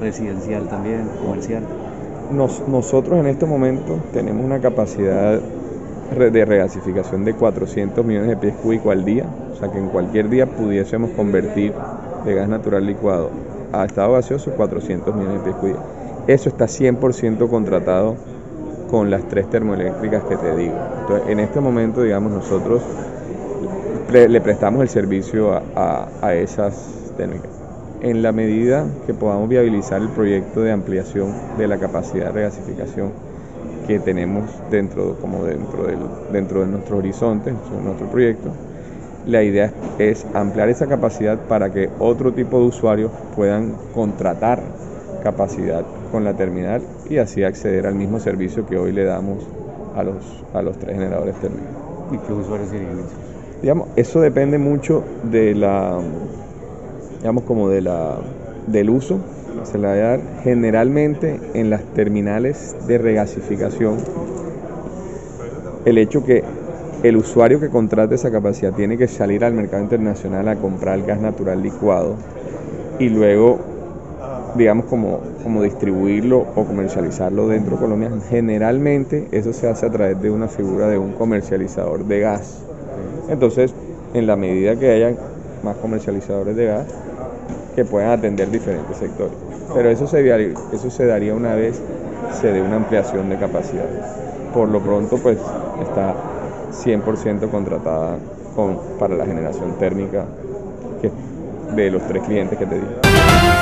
residencial también, comercial. nosotros en este momento tenemos una capacidad de regasificación de 400 millones de pies cúbicos al día, o sea que en cualquier día pudiésemos convertir de gas natural licuado a estado gaseoso 400 millones de pies cúbicos. Eso está 100% contratado con las tres termoeléctricas que te digo. Entonces, en este momento, digamos, nosotros le prestamos el servicio a, a, esas técnicas. En la medida que podamos viabilizar el proyecto de ampliación de la capacidad de regasificación que tenemos dentro, como dentro, del, dentro de nuestro horizonte, de nuestro proyecto, la idea es ampliar esa capacidad para que otro tipo de usuarios puedan contratar capacidad con la terminal y así acceder al mismo servicio que hoy le damos a los, a los tres generadores térmicos. ¿Y qué usuarios tienen eso? Digamos, eso depende mucho de la, digamos, como de la, del uso. Se le va a dar generalmente en las terminales de regasificación. El hecho que el usuario que contrate esa capacidad tiene que salir al mercado internacional a comprar gas natural licuado y luego, digamos, como, como distribuirlo o comercializarlo dentro de Colombia. Generalmente eso se hace a través de una figura de un comercializador de gas. Entonces, en la medida que haya más comercializadores de gas, que puedan atender diferentes sectores. Pero eso se, eso se daría una vez se dé una ampliación de capacidad. Por lo pronto, pues está 100% contratada con, para la generación térmica de los tres clientes que te dije.